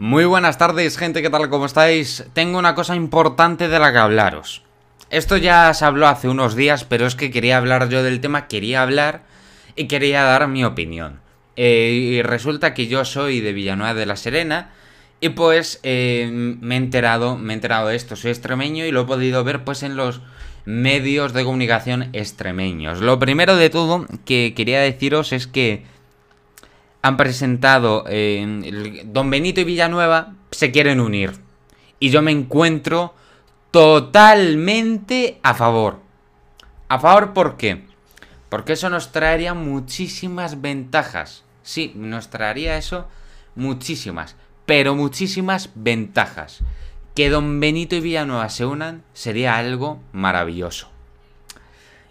Muy buenas tardes, gente, ¿qué tal? ¿Cómo estáis? Tengo una cosa importante de la que hablaros. Esto ya se habló hace unos días, pero es que quería hablar yo del tema, quería hablar y quería dar mi opinión. Eh, y resulta que yo soy de Villanueva de la Serena y pues eh, me he enterado, me he enterado de esto, soy extremeño y lo he podido ver pues en los medios de comunicación extremeños. Lo primero de todo que quería deciros es que han presentado eh, Don Benito y Villanueva se quieren unir. Y yo me encuentro totalmente a favor. ¿A favor por qué? Porque eso nos traería muchísimas ventajas. Sí, nos traería eso muchísimas, pero muchísimas ventajas. Que Don Benito y Villanueva se unan sería algo maravilloso.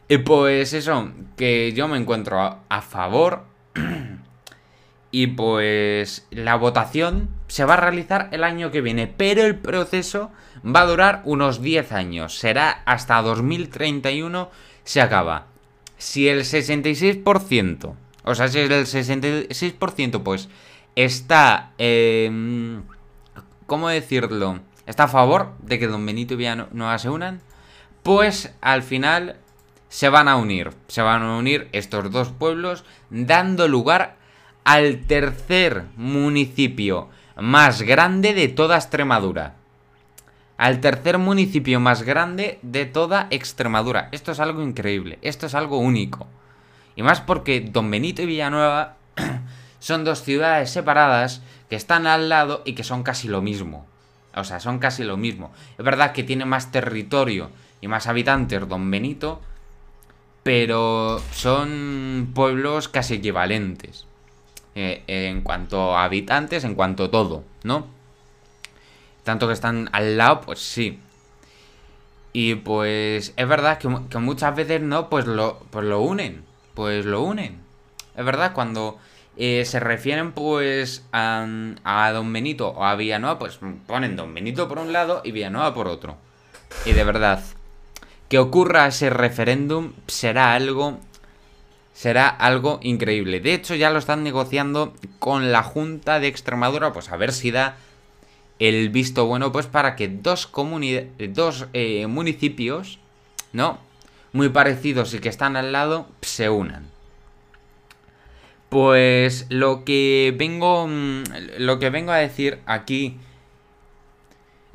Y pues eso, que yo me encuentro a, a favor y pues la votación se va a realizar el año que viene, pero el proceso va a durar unos 10 años. Será hasta 2031 se acaba. Si el 66%, o sea, si el 66% pues está, eh, ¿cómo decirlo? Está a favor de que Don Benito y Villanueva se unan, pues al final se van a unir. Se van a unir estos dos pueblos dando lugar al tercer municipio más grande de toda Extremadura. Al tercer municipio más grande de toda Extremadura. Esto es algo increíble, esto es algo único. Y más porque Don Benito y Villanueva son dos ciudades separadas que están al lado y que son casi lo mismo. O sea, son casi lo mismo. Es verdad que tiene más territorio y más habitantes Don Benito, pero son pueblos casi equivalentes. Eh, en cuanto a habitantes, en cuanto a todo, ¿no? Tanto que están al lado, pues sí. Y pues es verdad que, muchas veces no, pues lo, pues lo unen. Pues lo unen. Es verdad, cuando eh, se refieren pues a, a, Don Benito o a Villanueva, pues ponen Don Benito por un lado y Villanueva por otro. Y de verdad, que ocurra ese referéndum será algo será algo increíble. De hecho, ya lo están negociando con la Junta de Extremadura, pues a ver si da el visto bueno, pues para que dos, dos eh, municipios, ¿no? Muy parecidos y que están al lado, se unan. Pues lo que vengo. Mm, lo que vengo a decir aquí.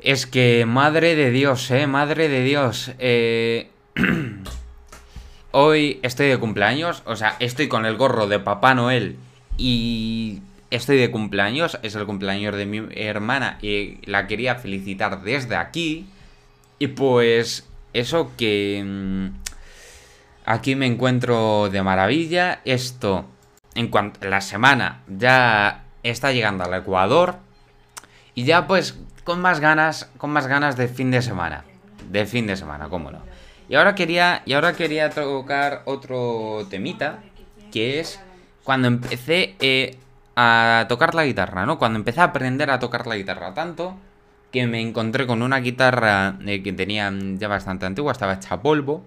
Es que, madre de Dios, eh, madre de Dios. Eh. Hoy estoy de cumpleaños, o sea, estoy con el gorro de Papá Noel y estoy de cumpleaños, es el cumpleaños de mi hermana y la quería felicitar desde aquí. Y pues eso que mm, aquí me encuentro de maravilla. Esto en cuanto la semana ya está llegando al Ecuador y ya pues con más ganas, con más ganas de fin de semana, de fin de semana, cómo no. Y ahora quería, y ahora quería tocar otro temita, que es cuando empecé eh, a tocar la guitarra, ¿no? Cuando empecé a aprender a tocar la guitarra tanto que me encontré con una guitarra eh, que tenía ya bastante antigua, estaba hecha polvo,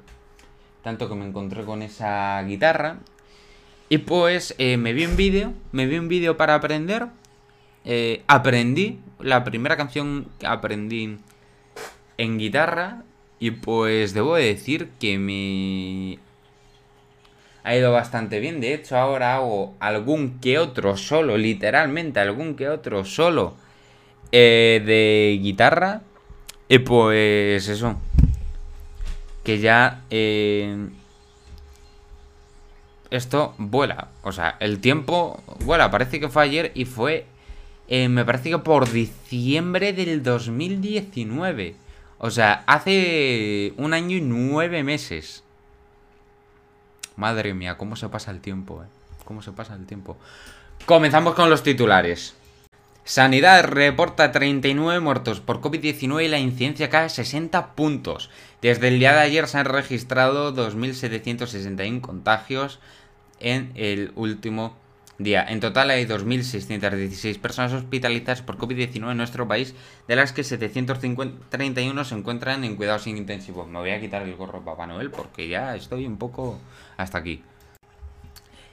tanto que me encontré con esa guitarra y pues eh, me vi un vídeo, me vi un vídeo para aprender, aprendí, la primera canción que aprendí en guitarra y pues debo decir que me ha ido bastante bien. De hecho, ahora hago algún que otro solo, literalmente algún que otro solo eh, de guitarra. Y pues eso. Que ya... Eh, esto vuela. O sea, el tiempo vuela. Parece que fue ayer y fue... Eh, me parece que por diciembre del 2019. O sea, hace un año y nueve meses. Madre mía, cómo se pasa el tiempo, eh. Cómo se pasa el tiempo. Comenzamos con los titulares. Sanidad reporta 39 muertos por COVID-19 y la incidencia cae a 60 puntos. Desde el día de ayer se han registrado 2.761 contagios en el último día. En total hay 2.616 personas hospitalizadas por COVID-19 en nuestro país, de las que 731 se encuentran en cuidados intensivos. Me voy a quitar el gorro Papá Noel porque ya estoy un poco hasta aquí.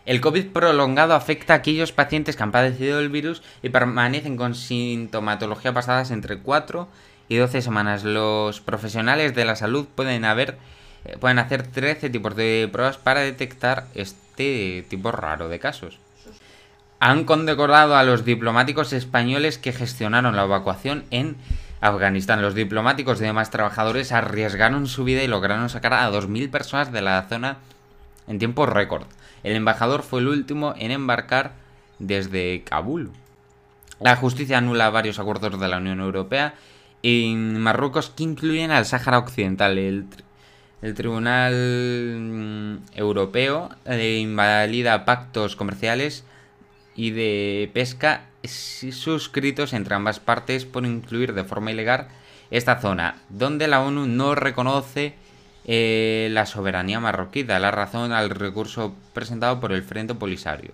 El COVID prolongado afecta a aquellos pacientes que han padecido el virus y permanecen con sintomatología pasadas entre 4 y 12 semanas. Los profesionales de la salud pueden, haber, eh, pueden hacer 13 tipos de pruebas para detectar este tipo raro de casos. Han condecorado a los diplomáticos españoles que gestionaron la evacuación en Afganistán. Los diplomáticos y demás trabajadores arriesgaron su vida y lograron sacar a 2.000 personas de la zona en tiempo récord. El embajador fue el último en embarcar desde Kabul. La justicia anula varios acuerdos de la Unión Europea en Marruecos que incluyen al Sáhara Occidental. El, Tribunal mm, Europeo eh, invalida pactos comerciales y de pesca suscritos entre ambas partes por incluir de forma ilegal esta zona, donde la ONU no reconoce eh, la soberanía marroquí, da la razón al recurso presentado por el Frente Polisario.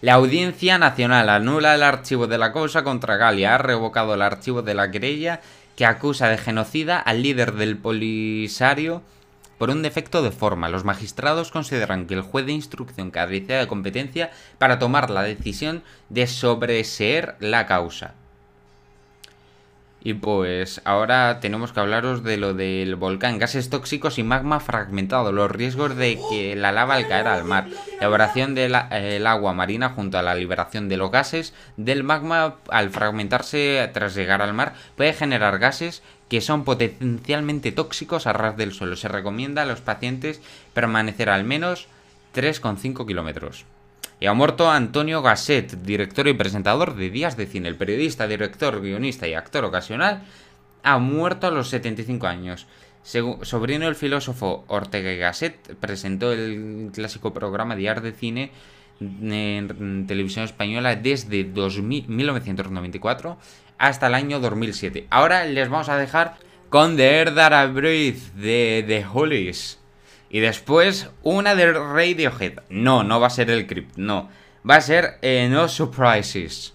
La Audiencia Nacional anula el archivo de la causa contra Galia, ha revocado el archivo de la querella que acusa de genocida al líder del Polisario por un defecto de forma. Los magistrados consideran que el juez de instrucción carecía de competencia para tomar la decisión de sobreseer la causa. Y pues ahora tenemos que hablaros de lo del volcán, gases tóxicos y magma fragmentado, los riesgos de que la lava al caer al mar, la evaporación del agua marina junto a la liberación de los gases del magma al fragmentarse tras llegar al mar puede generar gases que son potencialmente tóxicos a ras del suelo. Se recomienda a los pacientes permanecer al menos 3,5 kilómetros. Y ha muerto Antonio Gasset, director y presentador de Días de Cine. El periodista, director, guionista y actor ocasional ha muerto a los 75 años. sobrino del filósofo Ortega Gasset presentó el clásico programa Días de Cine en televisión española desde 1994 hasta el año 2007. Ahora les vamos a dejar con The Air de The Hollies. Y después una de Radiohead. No, no va a ser el Crypt, no. Va a ser eh, No Surprises.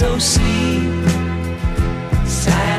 so sweet. Silent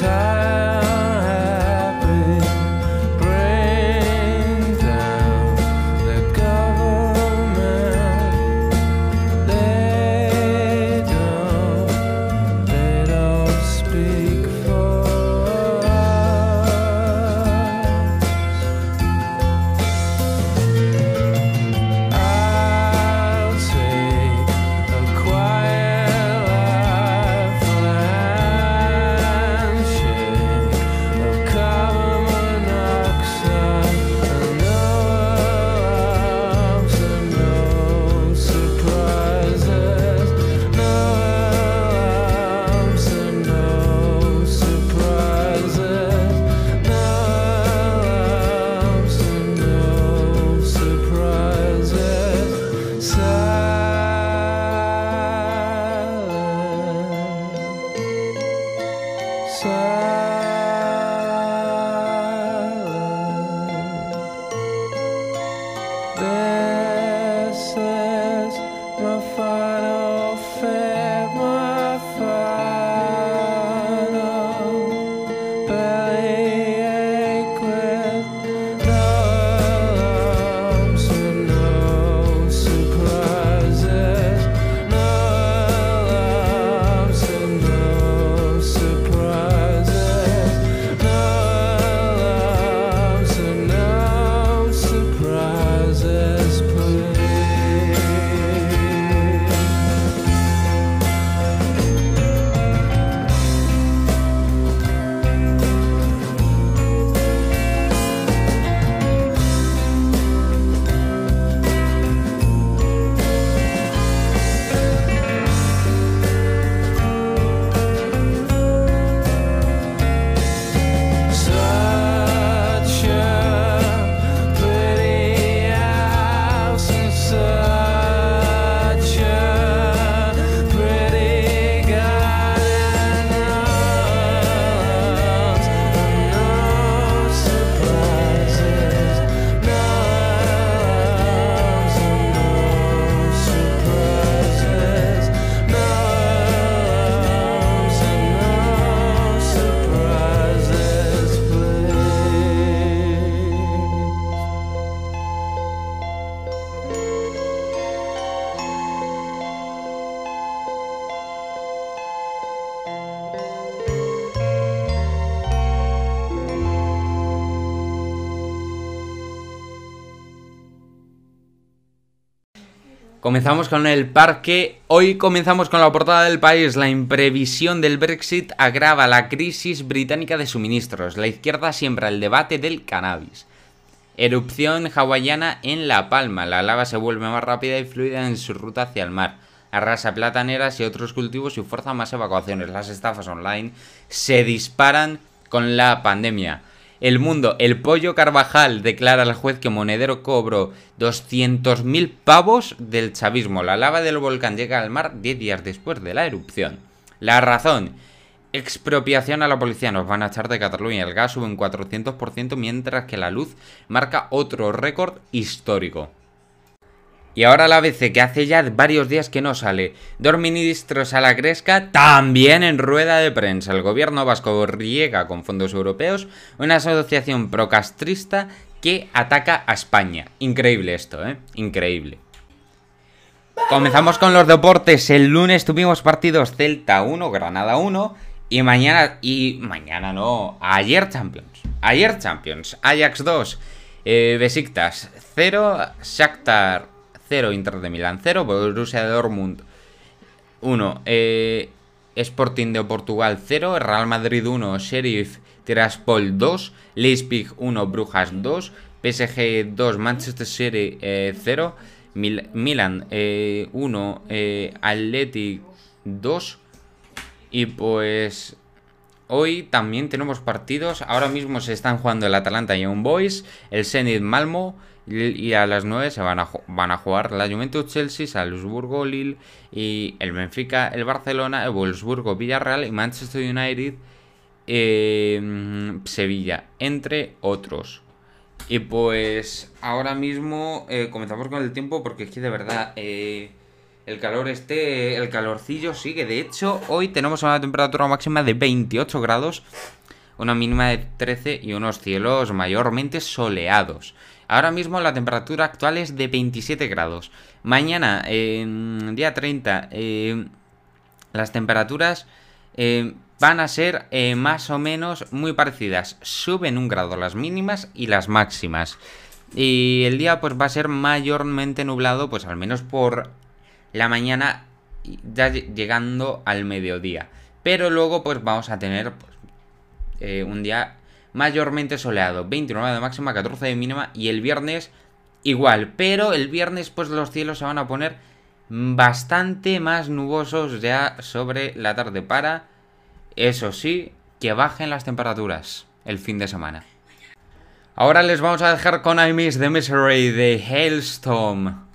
time. Comenzamos con el parque. Hoy comenzamos con la portada del país. La imprevisión del Brexit agrava la crisis británica de suministros. La izquierda siembra el debate del cannabis. Erupción hawaiana en La Palma. La lava se vuelve más rápida y fluida en su ruta hacia el mar. Arrasa plataneras y otros cultivos y fuerza más evacuaciones. Las estafas online se disparan con la pandemia. El mundo, el pollo Carvajal declara al juez que Monedero cobró 200.000 pavos del chavismo. La lava del volcán llega al mar 10 días después de la erupción. La razón, expropiación a la policía. Nos van a echar de Cataluña. El gas sube un 400% mientras que la luz marca otro récord histórico. Y ahora la ABC, que hace ya varios días que no sale. Dos ministros a la gresca, también en rueda de prensa. El gobierno vasco riega con fondos europeos una asociación procastrista que ataca a España. Increíble esto, ¿eh? Increíble. Comenzamos con los deportes. El lunes tuvimos partidos Celta 1, Granada 1. Y mañana, y mañana no, ayer Champions. Ayer Champions. Ajax 2, eh, Besiktas 0, Shakhtar 0, Inter de Milán 0, Borussia Dortmund 1, eh, Sporting de Portugal 0, Real Madrid 1, Sheriff Tiraspol 2, Leipzig 1, Brujas 2, PSG 2, Manchester City eh, 0, Mil- Milan 1, eh, Athletic 2 y pues hoy también tenemos partidos. Ahora mismo se están jugando el Atalanta y Young Boys, el Zenit Malmo y a las 9 se van a, van a jugar la Juventus Chelsea, Salzburgo Lille y el Benfica, el Barcelona, el Wolfsburgo Villarreal y Manchester United eh, Sevilla, entre otros. Y pues ahora mismo eh, comenzamos con el tiempo porque es que de verdad eh, el calor este, el calorcillo sigue. De hecho, hoy tenemos una temperatura máxima de 28 grados, una mínima de 13 y unos cielos mayormente soleados. Ahora mismo la temperatura actual es de 27 grados. Mañana, día 30, eh, las temperaturas eh, van a ser eh, más o menos muy parecidas. Suben un grado las mínimas y las máximas. Y el día pues va a ser mayormente nublado, pues al menos por la mañana, ya lle- llegando al mediodía. Pero luego pues vamos a tener pues, eh, un día mayormente soleado. 29 de máxima, 14 de mínima. Y el viernes igual. Pero el viernes pues los cielos se van a poner bastante más nubosos ya sobre la tarde para, eso sí, que bajen las temperaturas el fin de semana. Ahora les vamos a dejar con I the Misery de Hailstorm.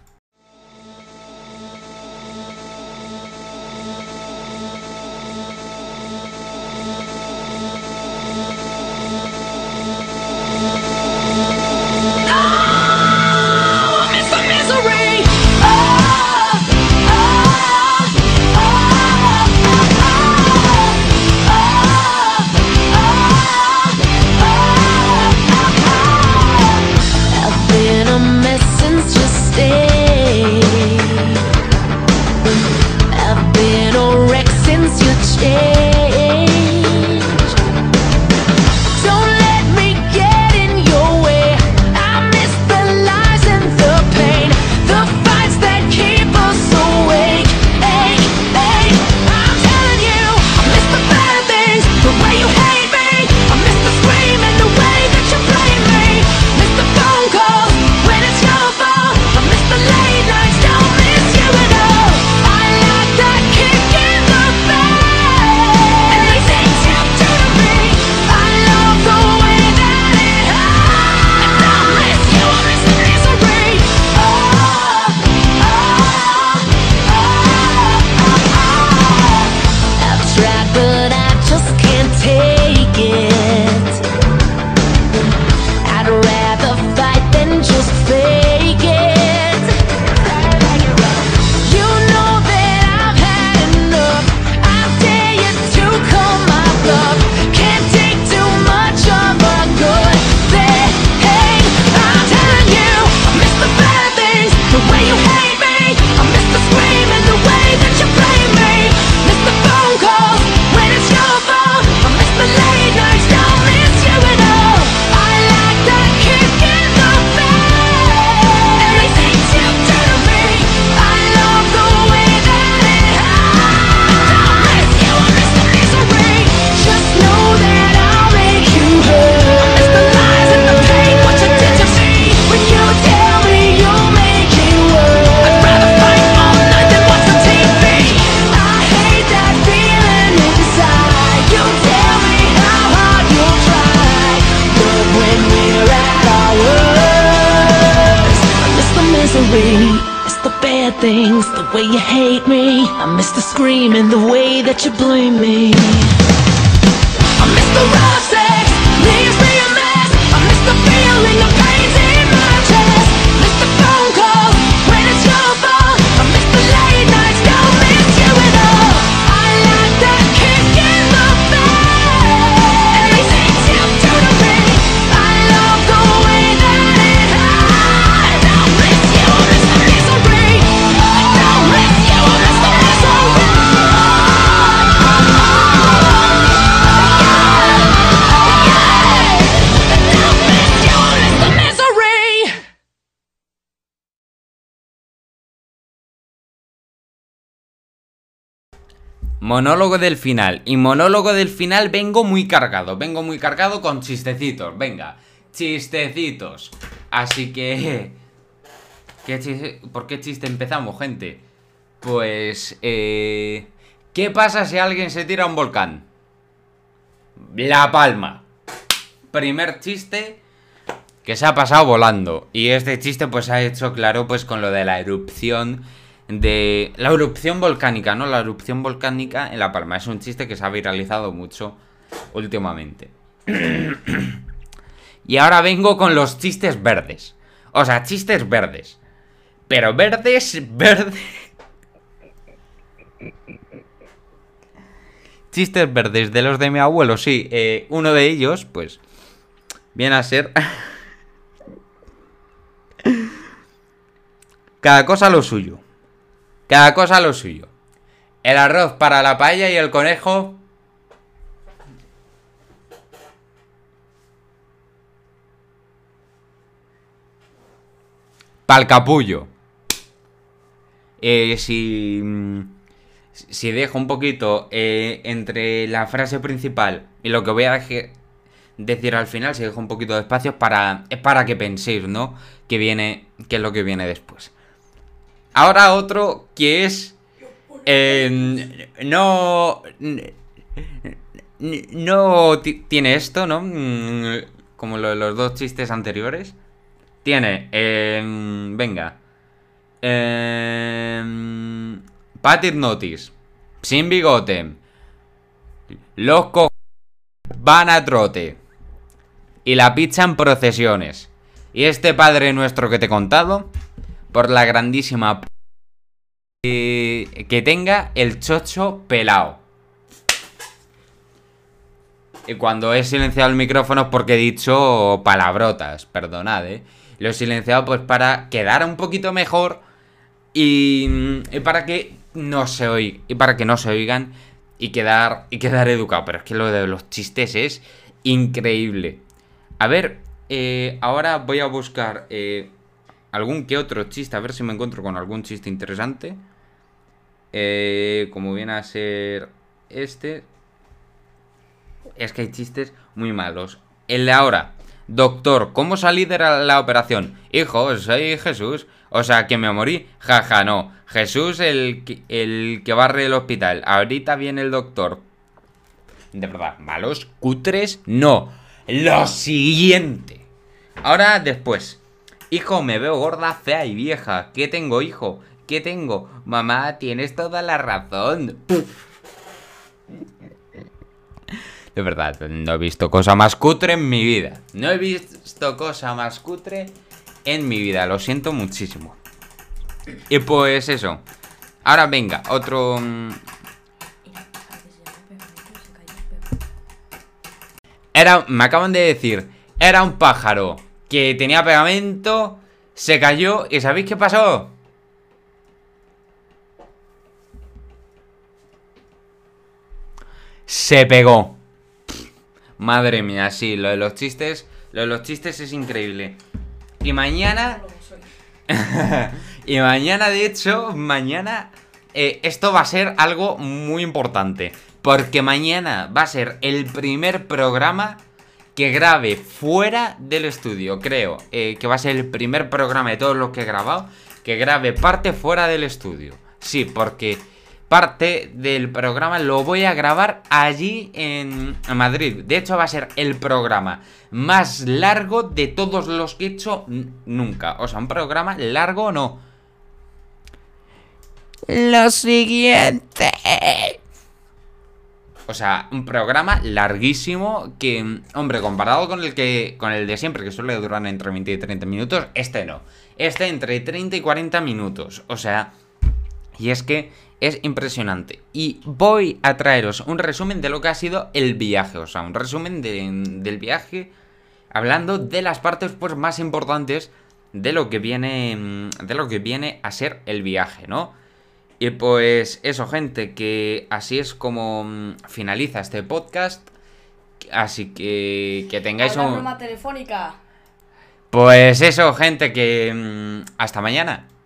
It's the bad things, the way you hate me. I miss the scream and the way that you blame me. I miss the rough Monólogo del final. Y monólogo del final vengo muy cargado. Vengo muy cargado con chistecitos. Venga, chistecitos. Así que... ¿qué chiste- ¿Por qué chiste empezamos, gente? Pues... Eh... ¿Qué pasa si alguien se tira a un volcán? La palma. Primer chiste que se ha pasado volando. Y este chiste pues ha hecho claro pues con lo de la erupción de... La erupción volcánica, ¿no? La erupción volcánica en La Palma. Es un chiste que se ha viralizado mucho últimamente. Y ahora vengo con los chistes verdes. O sea, chistes verdes. Pero verdes, verdes. Chistes verdes de los de mi abuelo, sí. eh, uno de ellos, pues, viene a ser... Cada cosa lo suyo. Cada cosa lo suyo. El arroz para la paella y el conejo... Pa'l capullo. Eh, si... mm, Si dejo un poquito eh, entre la frase principal y lo que voy a decir al final, si dejo un poquito de espacio para, es para que penséis, ¿no? Que viene, qué es lo que viene después. Ahora otro que es... eh, no... No ti- tiene esto, ¿no? Mm, Como lo los dos chistes anteriores. Tiene... eh, venga. Eh, Patit Notice. Sin bigote. Los co... Van a trote. Y la pizza en procesiones. Y este Padre Nuestro que te he contado. Por la grandísima... que tenga el chocho pelado. Y cuando he silenciado el micrófono es porque he dicho palabrotas, perdonad, ¿eh? Lo he silenciado pues para quedar un poquito mejor y, y para que no se oigan, y para que no se oigan y quedar, y quedar educado. Pero es que lo de los chistes es increíble. A ver, eh, ahora voy a buscar eh, algún que otro chiste, a ver si me encuentro con algún chiste interesante. Eh, como viene a ser este. Es que hay chistes muy malos. El de ahora. Doctor, ¿cómo salí de la, operación? Hijo, soy Jesús. O sea, que me morí. Jaja, no. Jesús el, que- el que barre el hospital. Ahorita viene el doctor. De verdad, malos, cutres, no. Lo siguiente. Ahora después. Hijo, me veo gorda, fea y vieja. ¿Qué tengo, hijo? ¿Qué tengo? Mamá, tienes toda la razón. De verdad, no he visto cosa más cutre en mi vida. No he visto cosa más cutre en mi vida. Lo siento muchísimo. Y pues eso. Ahora venga, otro... mm, Era, me acaban de decir, era un pájaro que tenía pegamento, se cayó y ¿sabéis qué pasó? Se pegó. Madre mía, sí, lo de los chistes, lo de los chistes es increíble. Y mañana, y mañana, de hecho, mañana eh, esto va a ser algo muy importante. Porque mañana va a ser el primer programa que grabe fuera del estudio. Creo eh, que va a ser el primer programa de todos los que he grabado que grabe parte fuera del estudio. Sí, porque parte del programa lo voy a grabar allí en Madrid. De hecho, va a ser el programa más largo de todos los que he hecho nunca. O sea, un programa largo no. Lo siguiente. O sea, un programa larguísimo que, hombre, comparado con el que con el de siempre, que suele durar entre 20 y 30 minutos, este no. Este entre 30 y 40 minutos. O sea, y es que es impresionante. Y voy a traeros un resumen de lo que ha sido el viaje. O sea, un resumen de- del viaje. Hablando de las partes pues, más importantes de lo que viene. De lo que viene a ser el viaje, ¿no? Y pues eso, gente, que así es como mm, finaliza este podcast. Así que que tengáis Una un... telefónica. Pues eso, gente, que... mm, Hasta mañana.